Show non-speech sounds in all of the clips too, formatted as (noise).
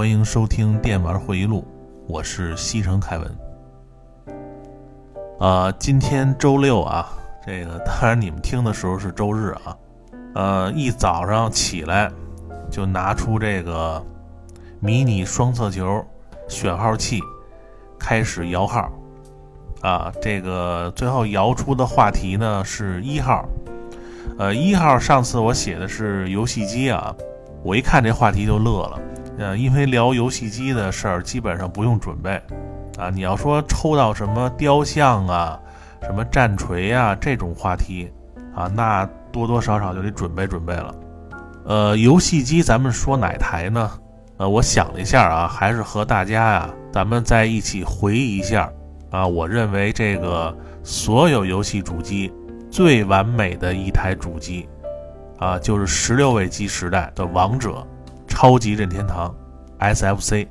欢迎收听电玩回忆录，我是西城凯文。啊，今天周六啊，这个 (laughs) 当然你们听的时候是周日啊。呃，一早上起来就拿出这个迷你双色球选号器，开始摇号。啊，这个最后摇出的话题呢是一号。呃，一号上次我写的是游戏机啊。我一看这话题就乐了，呃，因为聊游戏机的事儿基本上不用准备，啊，你要说抽到什么雕像啊、什么战锤啊这种话题，啊，那多多少少就得准备准备了。呃，游戏机咱们说哪台呢？呃，我想了一下啊，还是和大家呀，咱们在一起回忆一下啊，我认为这个所有游戏主机最完美的一台主机。啊，就是十六位机时代的王者，超级任天堂 SFC。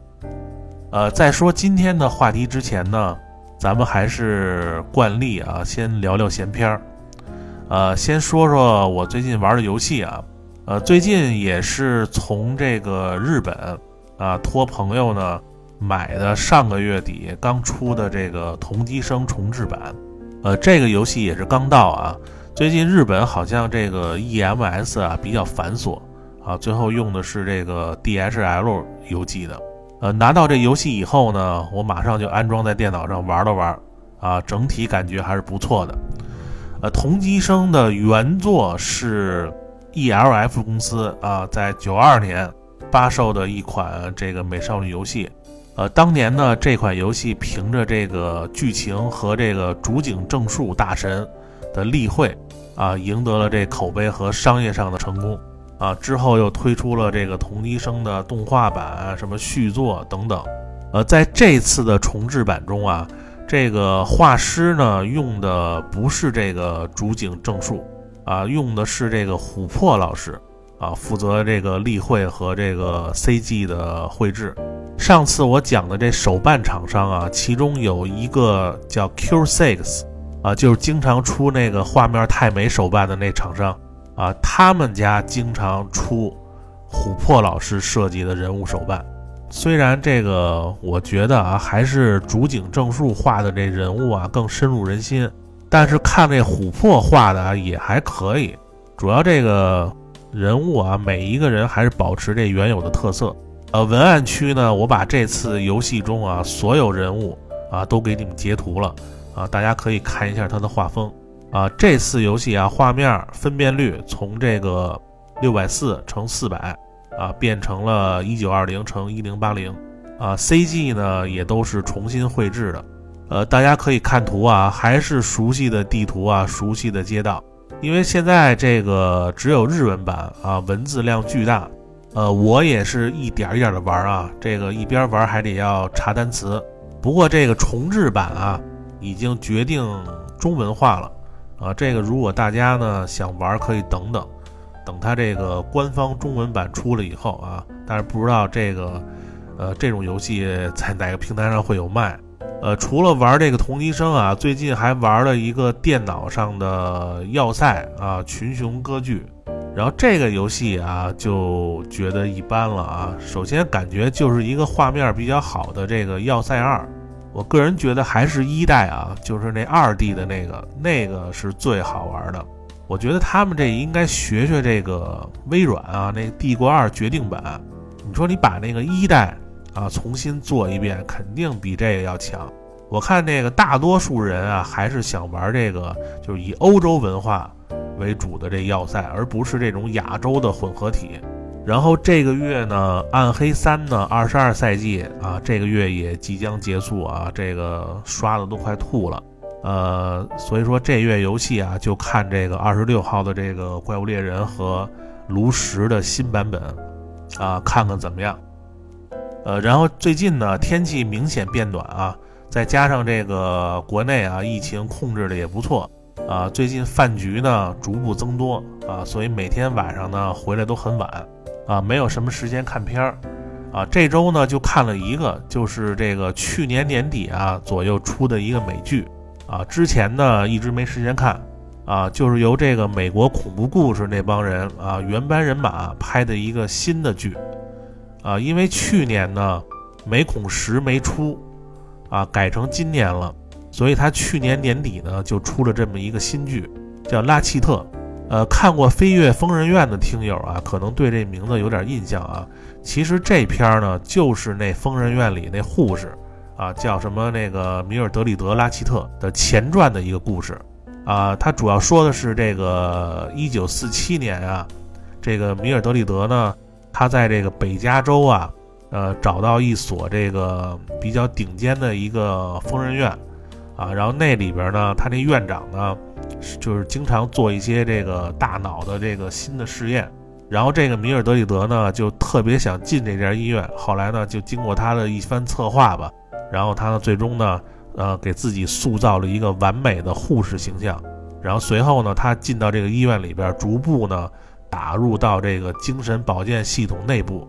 呃，在说今天的话题之前呢，咱们还是惯例啊，先聊聊闲篇儿。呃，先说说我最近玩的游戏啊，呃，最近也是从这个日本啊托朋友呢买的，上个月底刚出的这个同级生重置版。呃，这个游戏也是刚到啊。最近日本好像这个 EMS 啊比较繁琐啊，最后用的是这个 DHL 邮寄的。呃，拿到这游戏以后呢，我马上就安装在电脑上玩了玩啊，整体感觉还是不错的。呃，同级生的原作是 ELF 公司啊，在九二年发售的一款这个美少女游戏。呃，当年呢这款游戏凭着这个剧情和这个主景正树大神的例会。啊，赢得了这口碑和商业上的成功啊！之后又推出了这个同级生的动画版、什么续作等等。呃，在这次的重制版中啊，这个画师呢用的不是这个主景正树啊，用的是这个琥珀老师啊，负责这个例会和这个 CG 的绘制。上次我讲的这手办厂商啊，其中有一个叫 Q6。啊，就是经常出那个画面太美手办的那厂商啊，他们家经常出琥珀老师设计的人物手办。虽然这个我觉得啊，还是竹井正树画的这人物啊更深入人心，但是看这琥珀画的啊也还可以。主要这个人物啊，每一个人还是保持这原有的特色。呃，文案区呢，我把这次游戏中啊所有人物啊都给你们截图了。啊，大家可以看一下它的画风啊。这次游戏啊，画面分辨率从这个六百四乘四百啊，变成了一九二零乘一零八零啊。CG 呢也都是重新绘制的。呃，大家可以看图啊，还是熟悉的地图啊，熟悉的街道。因为现在这个只有日文版啊，文字量巨大。呃，我也是一点一点的玩啊，这个一边玩还得要查单词。不过这个重置版啊。已经决定中文化了，啊，这个如果大家呢想玩，可以等等，等它这个官方中文版出了以后啊，但是不知道这个，呃，这种游戏在哪个平台上会有卖？呃，除了玩这个同级生啊，最近还玩了一个电脑上的要塞啊，群雄割据，然后这个游戏啊就觉得一般了啊，首先感觉就是一个画面比较好的这个要塞二。我个人觉得还是一代啊，就是那二 D 的那个，那个是最好玩的。我觉得他们这应该学学这个微软啊，那《帝国二决定版》。你说你把那个一代啊重新做一遍，肯定比这个要强。我看那个大多数人啊，还是想玩这个，就是以欧洲文化为主的这要塞，而不是这种亚洲的混合体。然后这个月呢，《暗黑三》呢，二十二赛季啊，这个月也即将结束啊，这个刷的都快吐了，呃，所以说这月游戏啊，就看这个二十六号的这个《怪物猎人》和炉石的新版本啊，看看怎么样。呃，然后最近呢，天气明显变暖啊，再加上这个国内啊疫情控制的也不错啊，最近饭局呢逐步增多啊，所以每天晚上呢回来都很晚啊，没有什么时间看片儿啊。这周呢就看了一个，就是这个去年年底啊左右出的一个美剧啊，之前呢一直没时间看啊，就是由这个美国恐怖故事那帮人啊原班人马拍的一个新的剧。啊，因为去年呢，美恐十没出，啊，改成今年了，所以他去年年底呢就出了这么一个新剧，叫《拉契特》。呃，看过《飞越疯人院》的听友啊，可能对这名字有点印象啊。其实这篇呢，就是那疯人院里那护士，啊，叫什么那个米尔德里德·拉奇特的前传的一个故事。啊，它主要说的是这个1947年啊，这个米尔德里德呢。他在这个北加州啊，呃，找到一所这个比较顶尖的一个疯人院，啊，然后那里边呢，他那院长呢，就是经常做一些这个大脑的这个新的试验，然后这个米尔德里德呢，就特别想进这家医院，后来呢，就经过他的一番策划吧，然后他呢，最终呢，呃，给自己塑造了一个完美的护士形象，然后随后呢，他进到这个医院里边，逐步呢。打入到这个精神保健系统内部，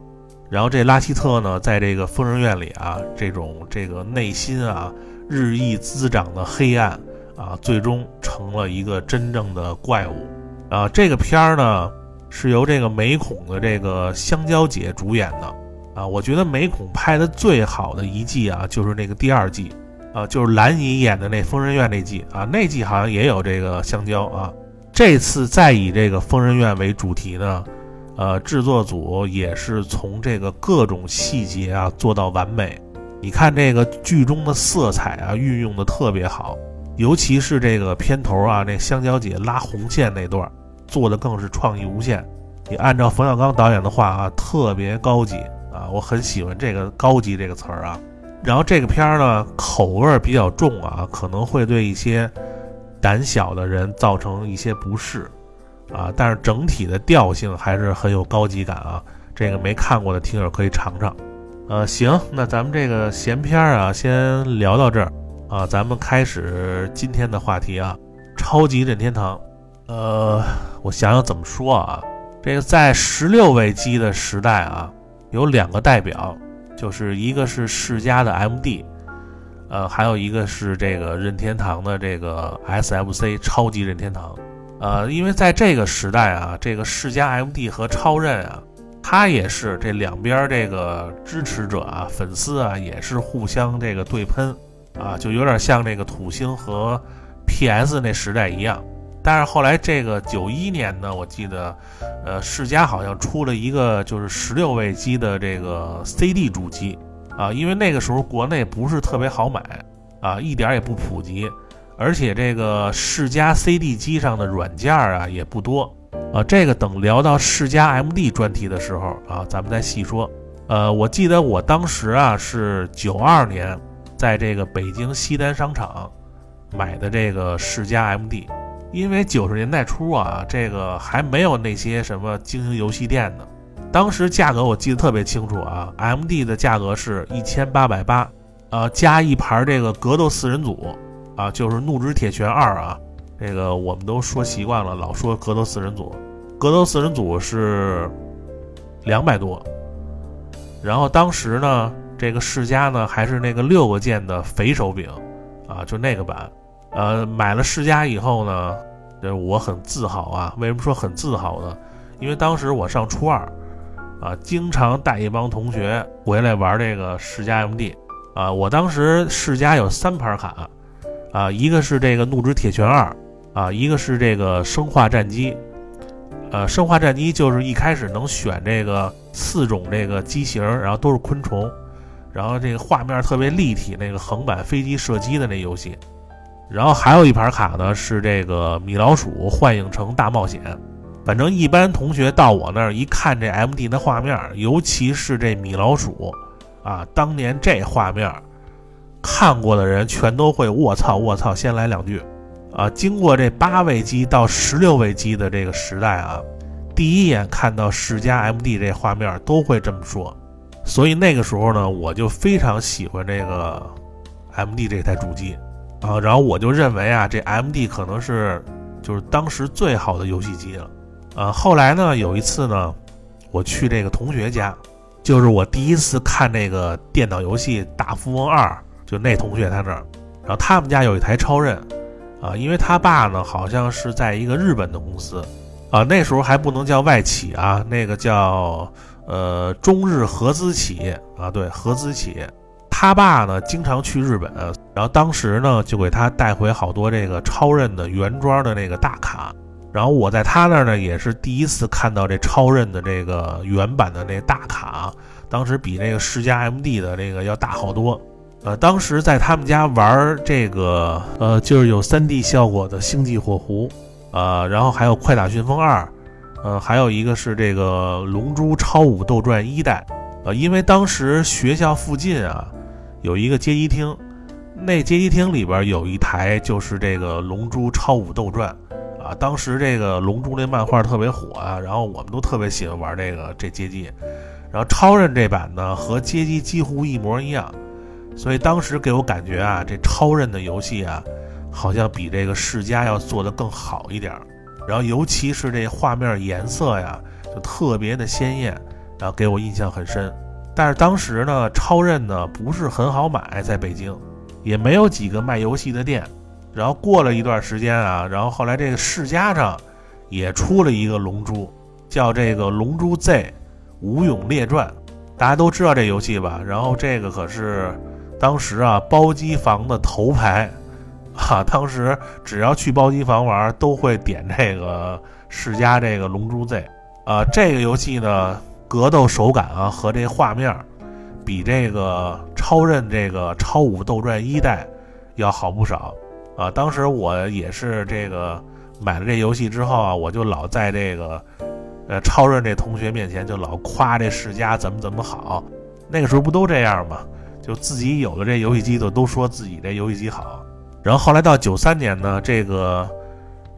然后这拉希特呢，在这个疯人院里啊，这种这个内心啊日益滋长的黑暗啊，最终成了一个真正的怪物啊。这个片儿呢是由这个美恐的这个香蕉姐主演的啊。我觉得美恐拍的最好的一季啊，就是那个第二季啊，就是蓝姨演的那疯人院那季啊，那季好像也有这个香蕉啊。这次再以这个疯人院为主题呢，呃，制作组也是从这个各种细节啊做到完美。你看这个剧中的色彩啊运用的特别好，尤其是这个片头啊，那香蕉姐拉红线那段，做的更是创意无限。你按照冯小刚导演的话啊，特别高级啊，我很喜欢这个“高级”这个词儿啊。然后这个片儿呢，口味比较重啊，可能会对一些。胆小的人造成一些不适，啊，但是整体的调性还是很有高级感啊。这个没看过的听友可以尝尝。呃，行，那咱们这个闲篇啊，先聊到这儿啊，咱们开始今天的话题啊，超级任天堂。呃，我想想怎么说啊，这个在十六位机的时代啊，有两个代表，就是一个是世嘉的 MD。呃，还有一个是这个任天堂的这个 SFC 超级任天堂，呃，因为在这个时代啊，这个世嘉 MD 和超任啊，它也是这两边这个支持者啊、粉丝啊，也是互相这个对喷啊，就有点像那个土星和 PS 那时代一样。但是后来这个九一年呢，我记得，呃，世嘉好像出了一个就是十六位机的这个 CD 主机。啊，因为那个时候国内不是特别好买，啊，一点也不普及，而且这个世嘉 CD 机上的软件啊也不多，啊，这个等聊到世嘉 MD 专题的时候啊，咱们再细说。呃，我记得我当时啊是九二年，在这个北京西单商场买的这个世嘉 MD，因为九十年代初啊，这个还没有那些什么经营游戏店呢。当时价格我记得特别清楚啊，M D 的价格是一千八百八，呃，加一盘这个格斗四人组，啊，就是怒之铁拳二啊，这个我们都说习惯了，老说格斗四人组，格斗四人组是两百多，然后当时呢，这个世嘉呢还是那个六个键的肥手柄，啊，就那个版，呃，买了世嘉以后呢，这我很自豪啊，为什么说很自豪呢？因为当时我上初二。啊，经常带一帮同学回来玩这个世嘉 MD，啊，我当时世嘉有三盘卡，啊，一个是这个怒之铁拳二，啊，一个是这个生化战机，呃，生化战机就是一开始能选这个四种这个机型，然后都是昆虫，然后这个画面特别立体，那个横版飞机射击的那游戏，然后还有一盘卡呢是这个米老鼠幻影城大冒险。反正一般同学到我那儿一看这 M D 的画面，尤其是这米老鼠，啊，当年这画面，看过的人全都会卧槽卧槽，先来两句，啊，经过这八位机到十六位机的这个时代啊，第一眼看到世嘉 MD 这画面都会这么说。所以那个时候呢，我就非常喜欢这个 MD 这台主机啊，然后我就认为啊，这 MD 可能是就是当时最好的游戏机了啊。后来呢，有一次呢，我去这个同学家，就是我第一次看那个电脑游戏《大富翁二》，就那同学他那儿，然后他们家有一台超任啊，因为他爸呢好像是在一个日本的公司啊，那时候还不能叫外企啊，那个叫。呃，中日合资企业啊，对，合资企业，他爸呢经常去日本，然后当时呢就给他带回好多这个超任的原装的那个大卡，然后我在他那儿呢也是第一次看到这超任的这个原版的那大卡，当时比那个世嘉 MD 的那个要大好多，呃，当时在他们家玩这个，呃，就是有 3D 效果的星际火狐，呃，然后还有快打旋风二。呃，还有一个是这个《龙珠超武斗传一代》，呃，因为当时学校附近啊有一个街机厅，那街机厅里边有一台就是这个《龙珠超武斗传》，啊，当时这个龙珠那漫画特别火啊，然后我们都特别喜欢玩这个这街机，然后超任这版呢和街机几乎一模一样，所以当时给我感觉啊，这超任的游戏啊，好像比这个世嘉要做的更好一点儿。然后，尤其是这画面颜色呀，就特别的鲜艳，然后给我印象很深。但是当时呢，超任呢不是很好买，在北京也没有几个卖游戏的店。然后过了一段时间啊，然后后来这个世嘉上也出了一个龙珠，叫这个《龙珠 Z 武勇列传》，大家都知道这游戏吧？然后这个可是当时啊包机房的头牌。啊，(laughs) 当时只要去包机房玩，都会点这个世嘉这个《龙珠 Z》啊。这个游戏呢，格斗手感啊和这画面，比这个超任这个《超武斗传一代》要好不少啊。当时我也是这个买了这游戏之后啊，我就老在这个呃超任这同学面前就老夸这世嘉怎么怎么好。那个时候不都这样吗？就自己有了这游戏机就都说自己这游戏机好。然后后来到九三年呢，这个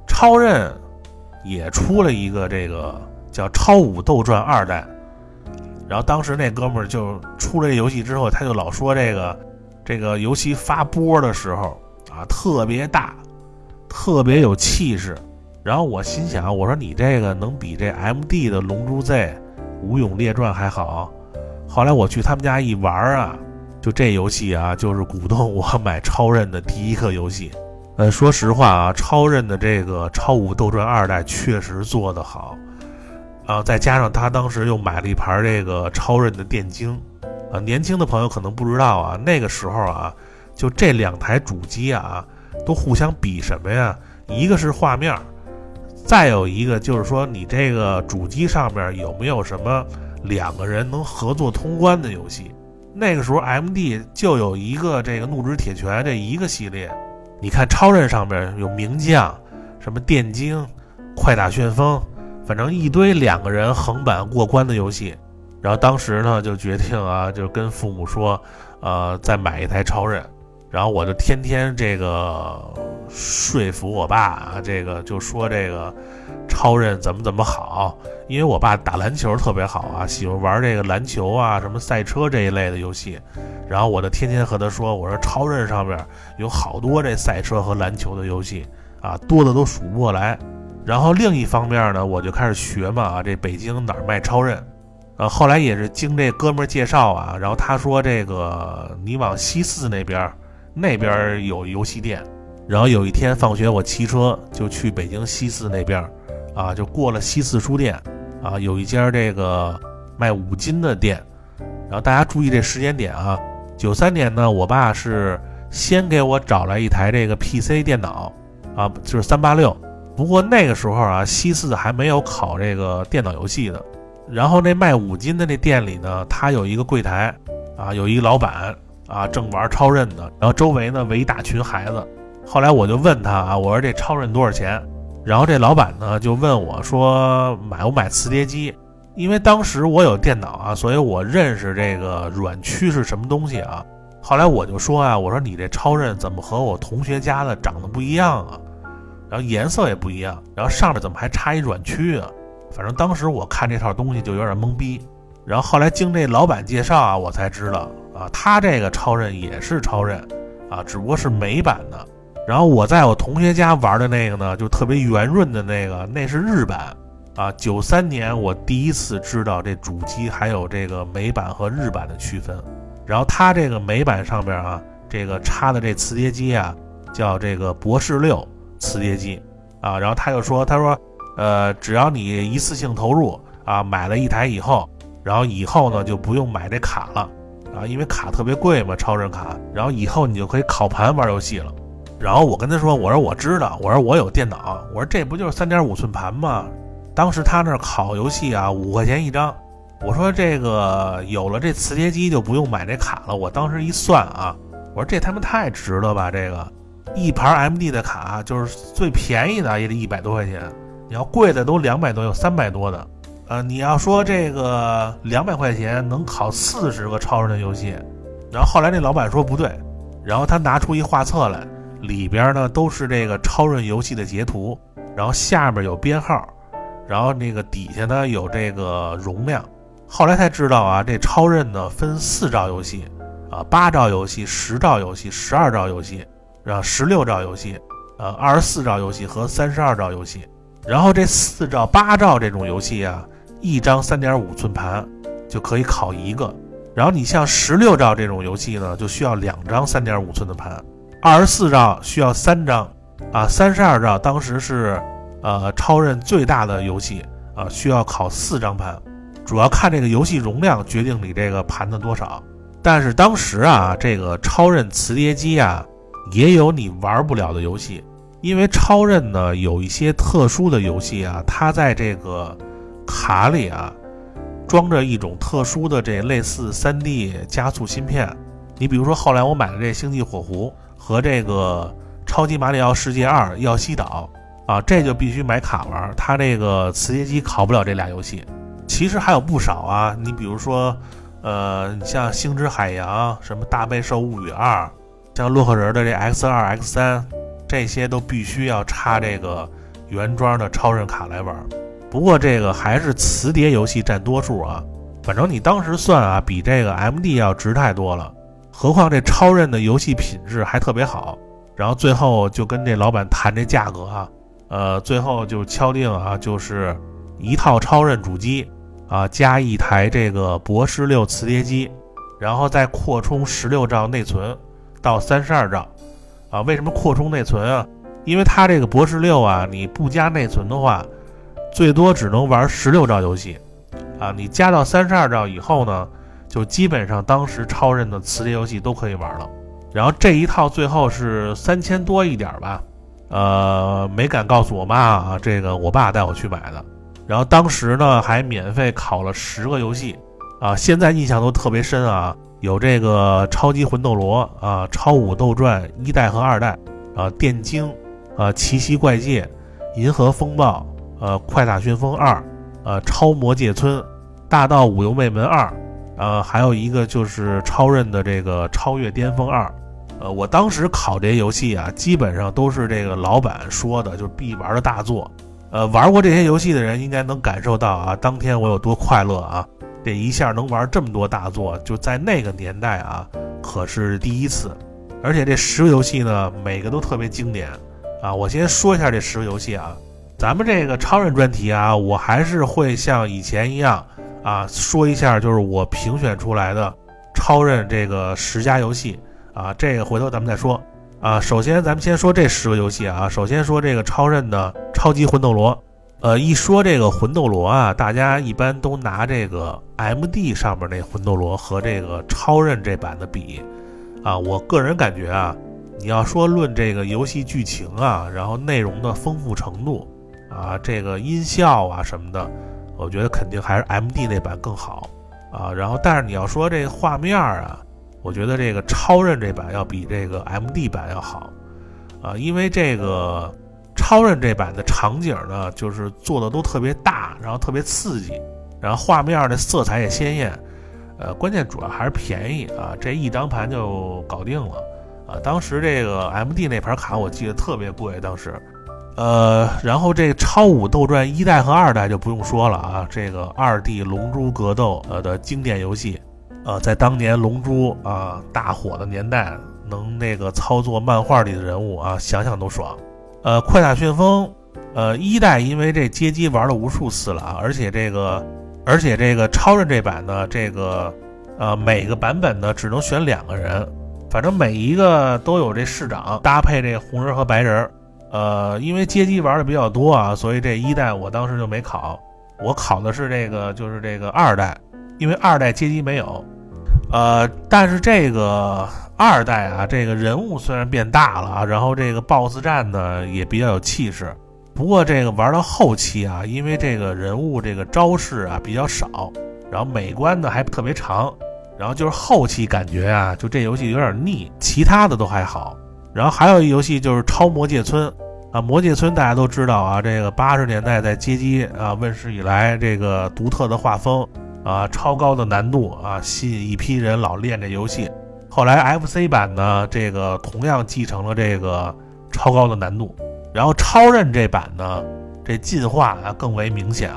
超任也出了一个这个叫《超武斗传二代》。然后当时那哥们儿就出了这游戏之后，他就老说这个这个游戏发波的时候啊特别大，特别有气势。然后我心想，我说你这个能比这 MD 的《龙珠 Z 武勇列传》还好？后来我去他们家一玩啊。就这游戏啊，就是鼓动我 (laughs) 买超任的第一个游戏。呃，说实话啊，超任的这个《超武斗传二代》确实做得好啊，再加上他当时又买了一盘这个超任的电晶啊。年轻的朋友可能不知道啊，那个时候啊，就这两台主机啊，都互相比什么呀？一个是画面，再有一个就是说你这个主机上面有没有什么两个人能合作通关的游戏。那个时候，M.D. 就有一个这个怒之铁拳这一个系列。你看超人上面有名将，什么电精、快打旋风，反正一堆两个人横版过关的游戏。然后当时呢，就决定啊，就跟父母说，呃，再买一台超人。然后我就天天这个说服我爸啊，这个就说这个超人怎么怎么好，因为我爸打篮球特别好啊，喜欢玩这个篮球啊，什么赛车这一类的游戏。然后我就天天和他说，我说超人上面有好多这赛车和篮球的游戏啊，多的都数不过来。然后另一方面呢，我就开始学嘛啊，这北京哪儿卖超人？呃，后来也是经这哥们介绍啊，然后他说这个你往西四那边。那边有游戏店，然后有一天放学，我骑车就去北京西四那边，啊，就过了西四书店，啊，有一家这个卖五金的店，然后大家注意这时间点啊，九三年呢，我爸是先给我找来一台这个 PC 电脑，啊，就是三八六，不过那个时候啊，西四还没有考这个电脑游戏的，然后那卖五金的那店里呢，他有一个柜台，啊，有一个老板。啊，正玩超任呢，然后周围呢围一大群孩子。后来我就问他啊，我说这超任多少钱？然后这老板呢就问我说买不买磁碟机？因为当时我有电脑啊，所以我认识这个软驱是什么东西啊。后来我就说啊，我说你这超任怎么和我同学家的长得不一样啊？然后颜色也不一样，然后上面怎么还插一软驱啊？反正当时我看这套东西就有点懵逼。然后后来经这老板介绍啊，我才知道啊，他这个超任也是超任啊，只不过是美版的。然后我在我同学家玩的那个呢，就特别圆润的那个，那是日版啊。九三年我第一次知道这主机还有这个美版和日版的区分。然后它这个美版上边啊，这个插的这磁碟机啊，叫这个博士六磁碟机啊。然后他就说，他说，呃，只要你一次性投入啊，买了一台以后，然后以后呢就不用买这卡了啊，因为卡特别贵嘛，超人卡。然后以后你就可以烤盘玩游戏了。然后我跟他说：“我说我知道，我说我有电脑，我说这不就是三点五寸盘吗？当时他那烤游戏啊，五块钱一张。我说这个有了这磁碟机就不用买这卡了。我当时一算啊，我说这他妈太值了吧！这个一盘 MD 的卡就是最便宜的也得一百多块钱，你要贵的都两百多，有三百多的。呃，你要说这个两百块钱能考四十个超人的游戏，然后后来那老板说不对，然后他拿出一画册来。”里边呢都是这个超人游戏的截图，然后下面有编号，然后那个底下呢有这个容量。后来才知道啊，这超任呢分四兆游戏，啊八兆游戏、十兆游戏、十二兆游戏，然后十六兆游戏，呃二十四兆游戏和三十二兆游戏。然后这四兆、八兆这种游戏啊，一张三点五寸盘就可以拷一个。然后你像十六兆这种游戏呢，就需要两张三点五寸的盘。二十四兆需要三张，啊，三十二兆当时是，呃，超任最大的游戏啊，需要考四张盘，主要看这个游戏容量决定你这个盘的多少。但是当时啊，这个超任磁碟机啊，也有你玩不了的游戏，因为超任呢有一些特殊的游戏啊，它在这个卡里啊，装着一种特殊的这类似三 D 加速芯片。你比如说后来我买的这《星际火狐》。和这个超级马里奥世界二耀西岛啊，这就必须买卡玩。它这个磁碟机拷不了这俩游戏。其实还有不少啊，你比如说，呃，你像星之海洋、什么大悲兽物语二，像洛克人的这 X 二、X 三，这些都必须要插这个原装的超人卡来玩。不过这个还是磁碟游戏占多数啊。反正你当时算啊，比这个 MD 要值太多了。何况这超任的游戏品质还特别好，然后最后就跟这老板谈这价格啊，呃，最后就敲定啊，就是一套超任主机啊，加一台这个博士六磁碟机，然后再扩充十六兆内存到三十二兆啊。为什么扩充内存啊？因为它这个博士六啊，你不加内存的话，最多只能玩十六兆游戏啊。你加到三十二兆以后呢？就基本上当时超任的磁碟游戏都可以玩了，然后这一套最后是三千多一点吧，呃，没敢告诉我妈啊，这个我爸带我去买的，然后当时呢还免费考了十个游戏，啊，现在印象都特别深啊，有这个超级魂斗罗啊，超武斗传一代和二代，啊，电精，啊，奇袭怪界，银河风暴，呃，快打旋风二，呃，超魔界村，大道五游妹门二。呃，还有一个就是超任的这个超越巅峰二，呃，我当时考这些游戏啊，基本上都是这个老板说的，就是必玩的大作。呃，玩过这些游戏的人应该能感受到啊，当天我有多快乐啊！这一下能玩这么多大作，就在那个年代啊，可是第一次。而且这十个游戏呢，每个都特别经典啊。我先说一下这十个游戏啊，咱们这个超人专题啊，我还是会像以前一样。啊，说一下就是我评选出来的超任这个十佳游戏啊，这个回头咱们再说啊。首先咱们先说这十个游戏啊，首先说这个超任的超级魂斗罗。呃，一说这个魂斗罗啊，大家一般都拿这个 MD 上面那魂斗罗和这个超任这版的比啊。我个人感觉啊，你要说论这个游戏剧情啊，然后内容的丰富程度啊，这个音效啊什么的。我觉得肯定还是 M D 那版更好啊，然后但是你要说这个画面啊，我觉得这个超任这版要比这个 M D 版要好啊，因为这个超任这版的场景呢，就是做的都特别大，然后特别刺激，然后画面的色彩也鲜艳，呃，关键主要还是便宜啊，这一张盘就搞定了啊。当时这个 M D 那盘卡我记得特别贵，当时呃，然后这《超武斗传》一代和二代就不用说了啊，这个二 D 龙珠格斗呃的经典游戏，呃，在当年龙珠啊大火的年代，能那个操作漫画里的人物啊，想想都爽。呃，快打旋风，呃，一代因为这街机玩了无数次了啊，而且这个，而且这个超人这版呢，这个呃每个版本呢只能选两个人，反正每一个都有这市长搭配这红人和白人。呃，因为街机玩的比较多啊，所以这一代我当时就没考，我考的是这个，就是这个二代，因为二代街机没有。呃，但是这个二代啊，这个人物虽然变大了啊，然后这个 BOSS 战呢也比较有气势，不过这个玩到后期啊，因为这个人物这个招式啊比较少，然后美观呢还特别长，然后就是后期感觉啊，就这游戏有点腻，其他的都还好。然后还有一游戏就是超魔界村。啊，魔界村大家都知道啊，这个八十年代在街机啊问世以来，这个独特的画风啊，超高的难度啊，吸引一批人老练这游戏。后来 FC 版呢，这个同样继承了这个超高的难度。然后超任这版呢，这进化啊更为明显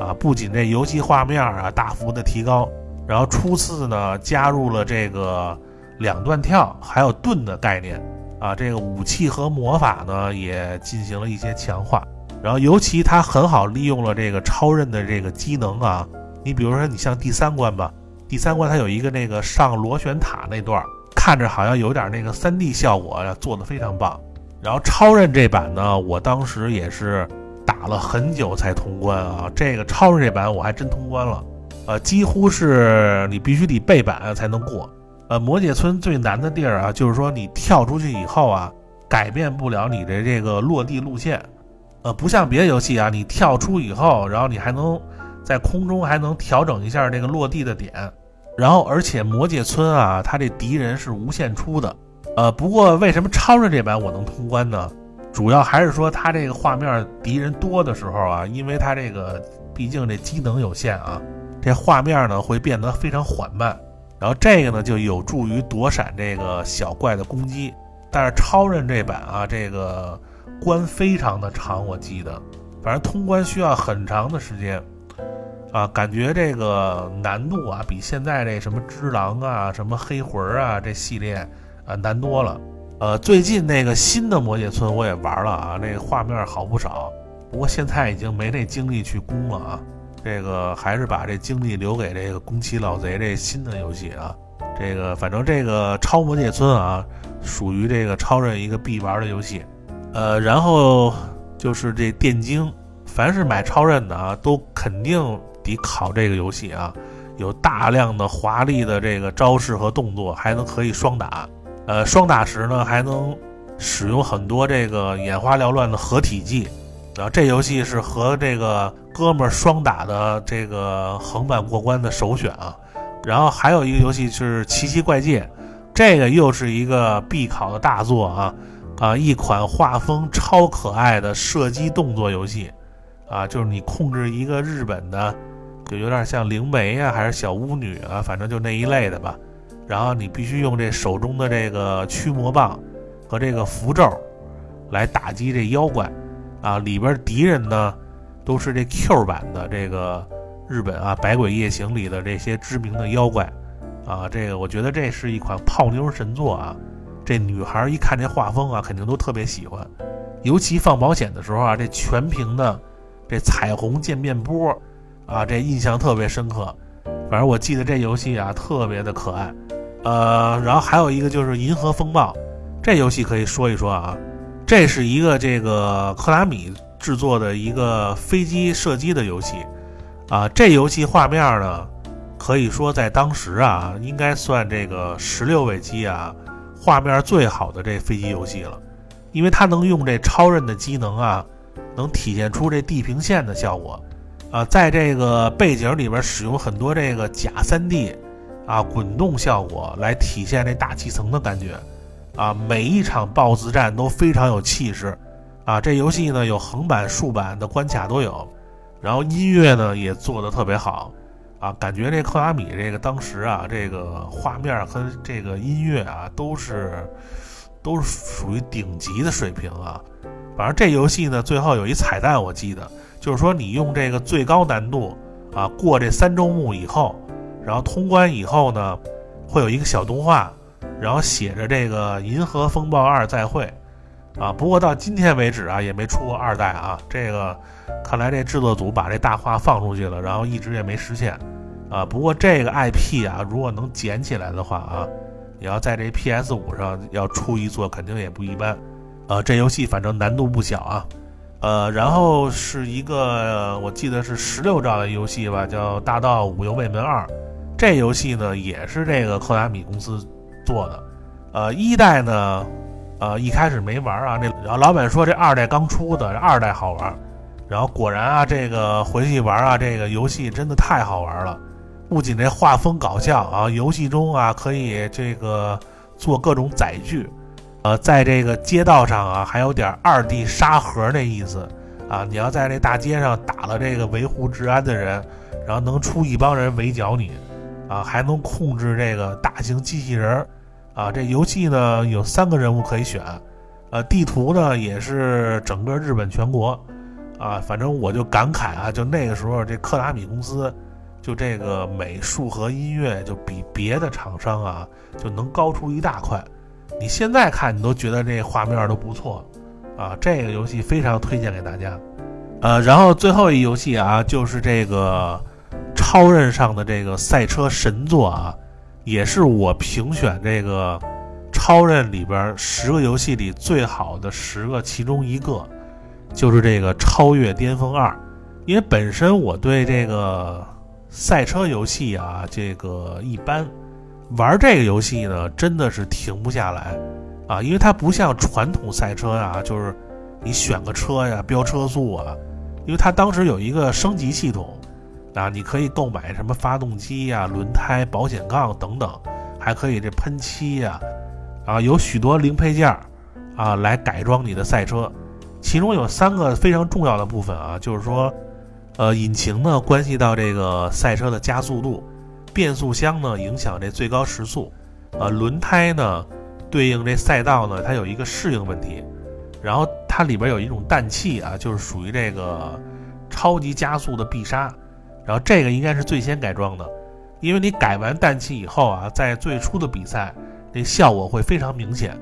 啊，不仅这游戏画面啊大幅的提高，然后初次呢加入了这个两段跳还有盾的概念。啊，这个武器和魔法呢也进行了一些强化，然后尤其它很好利用了这个超刃的这个机能啊。你比如说，你像第三关吧，第三关它有一个那个上螺旋塔那段，看着好像有点那个 3D 效果，做的非常棒。然后超刃这版呢，我当时也是打了很久才通关啊。这个超刃这版我还真通关了，呃，几乎是你必须得背板才能过。呃，魔界村最难的地儿啊，就是说你跳出去以后啊，改变不了你的这个落地路线。呃，不像别的游戏啊，你跳出以后，然后你还能在空中还能调整一下这个落地的点。然后，而且魔界村啊，它这敌人是无限出的。呃，不过为什么超人这版我能通关呢？主要还是说它这个画面敌人多的时候啊，因为它这个毕竟这机能有限啊，这画面呢会变得非常缓慢。然后这个呢就有助于躲闪这个小怪的攻击，但是超人这版啊，这个关非常的长，我记得，反正通关需要很长的时间，啊，感觉这个难度啊比现在这什么只狼啊、什么黑魂啊这系列啊难多了。呃，最近那个新的魔界村我也玩了啊，那个画面好不少，不过现在已经没那精力去攻了啊。这个还是把这精力留给这个宫崎老贼这新的游戏啊。这个反正这个超魔界村啊，属于这个超人一个必玩的游戏。呃，然后就是这电竞，凡是买超人的啊，都肯定得考这个游戏啊。有大量的华丽的这个招式和动作，还能可以双打。呃，双打时呢，还能使用很多这个眼花缭乱的合体技。然后这游戏是和这个哥们儿双打的这个横版过关的首选啊。然后还有一个游戏是《奇奇怪界》，这个又是一个必考的大作啊啊！一款画风超可爱的射击动作游戏啊，就是你控制一个日本的，就有点像灵媒啊，还是小巫女啊，反正就那一类的吧。然后你必须用这手中的这个驱魔棒和这个符咒来打击这妖怪。啊，里边敌人呢，都是这 Q 版的这个日本啊《百鬼夜行》里的这些知名的妖怪，啊，这个我觉得这是一款泡妞神作啊。这女孩一看这画风啊，肯定都特别喜欢。尤其放保险的时候啊，这全屏的这彩虹渐变波，啊，这印象特别深刻。反正我记得这游戏啊，特别的可爱。呃，然后还有一个就是《银河风暴》，这游戏可以说一说啊。这是一个这个克拉米制作的一个飞机射击的游戏，啊，这游戏画面呢，可以说在当时啊，应该算这个十六位机啊，画面最好的这飞机游戏了，因为它能用这超韧的机能啊，能体现出这地平线的效果，啊，在这个背景里边使用很多这个假 3D 啊滚动效果来体现这大气层的感觉。啊，每一场 BOSS 战都非常有气势，啊，这游戏呢有横版、竖版的关卡都有，然后音乐呢也做的特别好，啊，感觉这克拉米这个当时啊，这个画面和这个音乐啊都是都是属于顶级的水平啊，反正这游戏呢，最后有一彩蛋，我记得就是说你用这个最高难度啊过这三周目以后，然后通关以后呢，会有一个小动画，然后写着这个《银河风暴二再会》啊。不过到今天为止啊，也没出过二代啊。这个看来这制作组把这大话放出去了，然后一直也没实现啊。不过这个 IP 啊，如果能捡起来的话啊，你要在这 PS 五上要出一座，肯定也不一般。呃，这游戏反正难度不小啊，呃，然后是一个我记得是十六兆的游戏吧，叫《大道五游卫门二》。这游戏呢也是这个科达米公司做的。呃，一代呢，呃，一开始没玩啊，那然后老板说这二代刚出的，二代好玩。然后果然啊，这个回去玩啊，这个游戏真的太好玩了。不仅这画风搞笑啊，游戏中啊可以这个做各种载具。呃，在这个街道上啊，还有点二 D 沙盒那意思啊。你要在这大街上打了这个维护治安的人，然后能出一帮人围剿你，啊，还能控制这个大型机器人儿，啊，这游戏呢有三个人物可以选，呃，地图呢也是整个日本全国，啊，反正我就感慨啊，就那个时候这科达米公司，就这个美术和音乐就比别的厂商啊就能高出一大块。你现在看，你都觉得这画面都不错，啊，这个游戏非常推荐给大家，呃，然后最后一游戏啊，就是这个超任上的这个赛车神作啊，也是我评选这个超任里边十个游戏里最好的十个其中一个，就是这个《超越巅峰二》，因为本身我对这个赛车游戏啊，这个一般。玩这个游戏呢，真的是停不下来，啊，因为它不像传统赛车呀，就是你选个车呀，飙车速啊，因为它当时有一个升级系统，啊，你可以购买什么发动机呀、轮胎、保险杠等等，还可以这喷漆呀，啊，有许多零配件儿，啊，来改装你的赛车，其中有三个非常重要的部分啊，就是说，呃，引擎呢关系到这个赛车的加速度。变速箱呢影响这最高时速，呃，轮胎呢对应这赛道呢，它有一个适应问题，然后它里边有一种氮气啊，就是属于这个超级加速的必杀，然后这个应该是最先改装的，因为你改完氮气以后啊，在最初的比赛这效果会非常明显，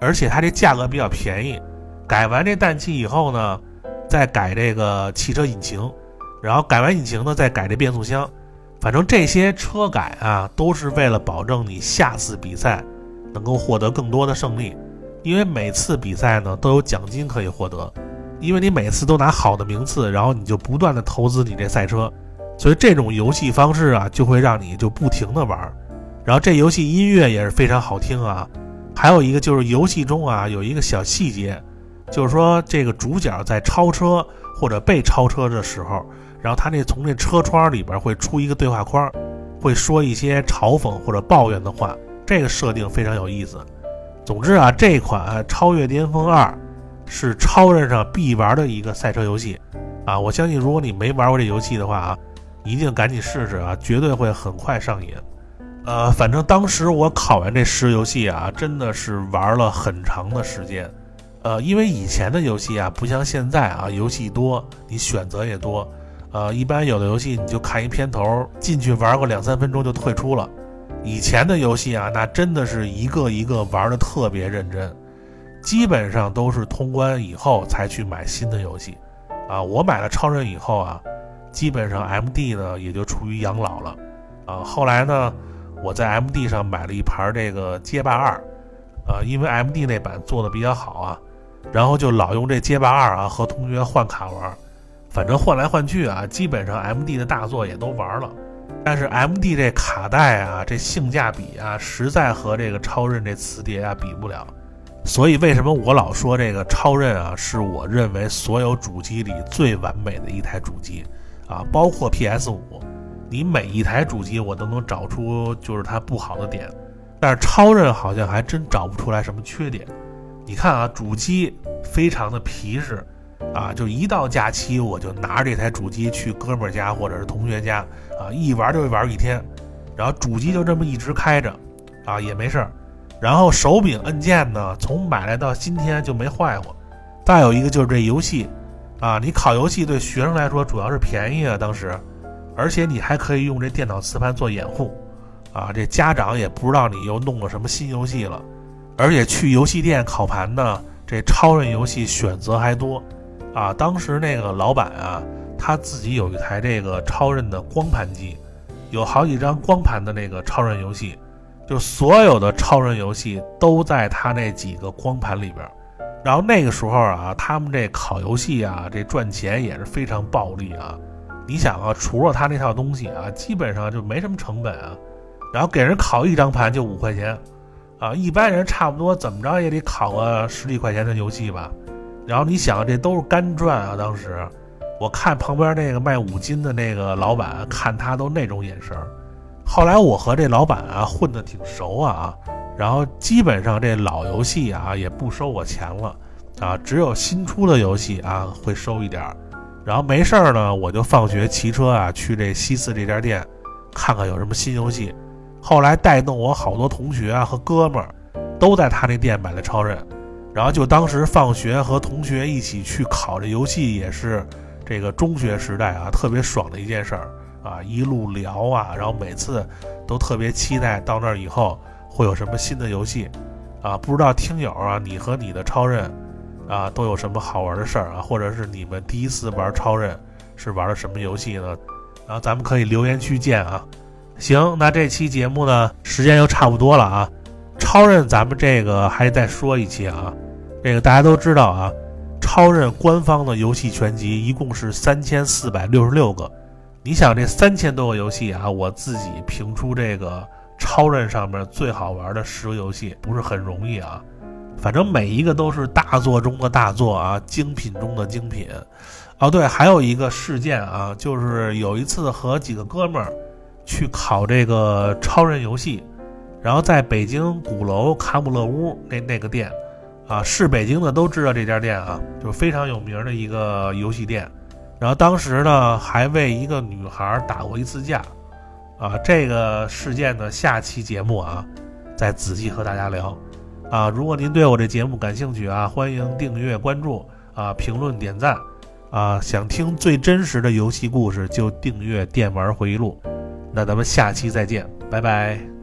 而且它这价格比较便宜，改完这氮气以后呢，再改这个汽车引擎，然后改完引擎呢，再改这变速箱。反正这些车改啊，都是为了保证你下次比赛能够获得更多的胜利，因为每次比赛呢都有奖金可以获得，因为你每次都拿好的名次，然后你就不断的投资你这赛车，所以这种游戏方式啊，就会让你就不停的玩。然后这游戏音乐也是非常好听啊，还有一个就是游戏中啊有一个小细节，就是说这个主角在超车或者被超车的时候。然后他那从那车窗里边会出一个对话框，会说一些嘲讽或者抱怨的话，这个设定非常有意思。总之啊，这款《超越巅峰二》是超人上必玩的一个赛车游戏啊！我相信如果你没玩过这游戏的话啊，一定赶紧试试啊，绝对会很快上瘾。呃，反正当时我考完这十游戏啊，真的是玩了很长的时间。呃，因为以前的游戏啊，不像现在啊，游戏多，你选择也多。呃，一般有的游戏你就看一片头，进去玩个两三分钟就退出了。以前的游戏啊，那真的是一个一个玩的特别认真，基本上都是通关以后才去买新的游戏。啊，我买了超人以后啊，基本上 MD 呢也就处于养老了。啊，后来呢，我在 MD 上买了一盘这个街霸二，啊，因为 MD 那版做的比较好啊，然后就老用这街霸二啊和同学换卡玩。反正换来换去啊，基本上 M D 的大作也都玩了，但是 M D 这卡带啊，这性价比啊，实在和这个超任这磁碟啊比不了。所以为什么我老说这个超任啊，是我认为所有主机里最完美的一台主机啊，包括 P S 五，你每一台主机我都能找出就是它不好的点，但是超任好像还真找不出来什么缺点。你看啊，主机非常的皮实。啊，就一到假期，我就拿着这台主机去哥们儿家或者是同学家，啊，一玩就玩一天，然后主机就这么一直开着，啊，也没事儿。然后手柄按键呢，从买来到今天就没坏过，再有一个就是这游戏，啊，你考游戏对学生来说主要是便宜啊，当时，而且你还可以用这电脑磁盘做掩护，啊，这家长也不知道你又弄了什么新游戏了，而且去游戏店考盘呢，这超任游戏选择还多，啊，当时那个老板啊，他自己有一台这个超任的光盘机，有好几张光盘的那个超任游戏，就所有的超任游戏都在他那几个光盘里边。然后那个时候啊，他们这烤游戏啊，这赚钱也是非常暴利啊。你想啊，除了他那套东西啊，基本上就没什么成本啊。然后给人烤一张盘就五块钱，啊，一般人差不多怎么着也得烤个十几块钱的游戏吧。然后你想，这都是干赚啊。当时我看旁边那个卖五金的那个老板，看他都那种眼神。后来我和这老板啊混得挺熟啊。然后基本上这老游戏啊也不收我钱了，啊，只有新出的游戏啊会收一点儿。然后没事儿呢，我就放学骑车啊去这西四这家店，看看有什么新游戏。后来带动我好多同学啊和哥们儿，都在他那店买了超任。然后就当时放学和同学一起去考这游戏，也是这个中学时代啊特别爽的一件事儿啊，一路聊啊，然后每次都特别期待到那儿以后。会有什么新的游戏啊？不知道听友啊，你和你的超任啊都有什么好玩的事儿啊？或者是你们第一次玩超任是玩的什么游戏呢？然后咱们可以留言区见啊。行，那这期节目呢时间又差不多了啊。超任咱们这个还得再说一期啊。这个大家都知道啊，超任官方的游戏全集一共是三千四百六十六个。你想这三千多个游戏啊，我自己评出这个。超人上面最好玩的十个游戏不是很容易啊，反正每一个都是大作中的大作啊，精品中的精品。哦，对，还有一个事件啊，就是有一次和几个哥们儿去考这个超人游戏，然后在北京鼓楼卡姆勒屋那那个店啊，是北京的都知道这家店啊，就是非常有名的一个游戏店。然后当时呢，还为一个女孩打过一次架。啊，这个事件的下期节目啊，再仔细和大家聊。啊，如果您对我这节目感兴趣啊，欢迎订阅关注啊，评论点赞啊，想听最真实的游戏故事就订阅《电玩回忆录》。那咱们下期再见，拜拜。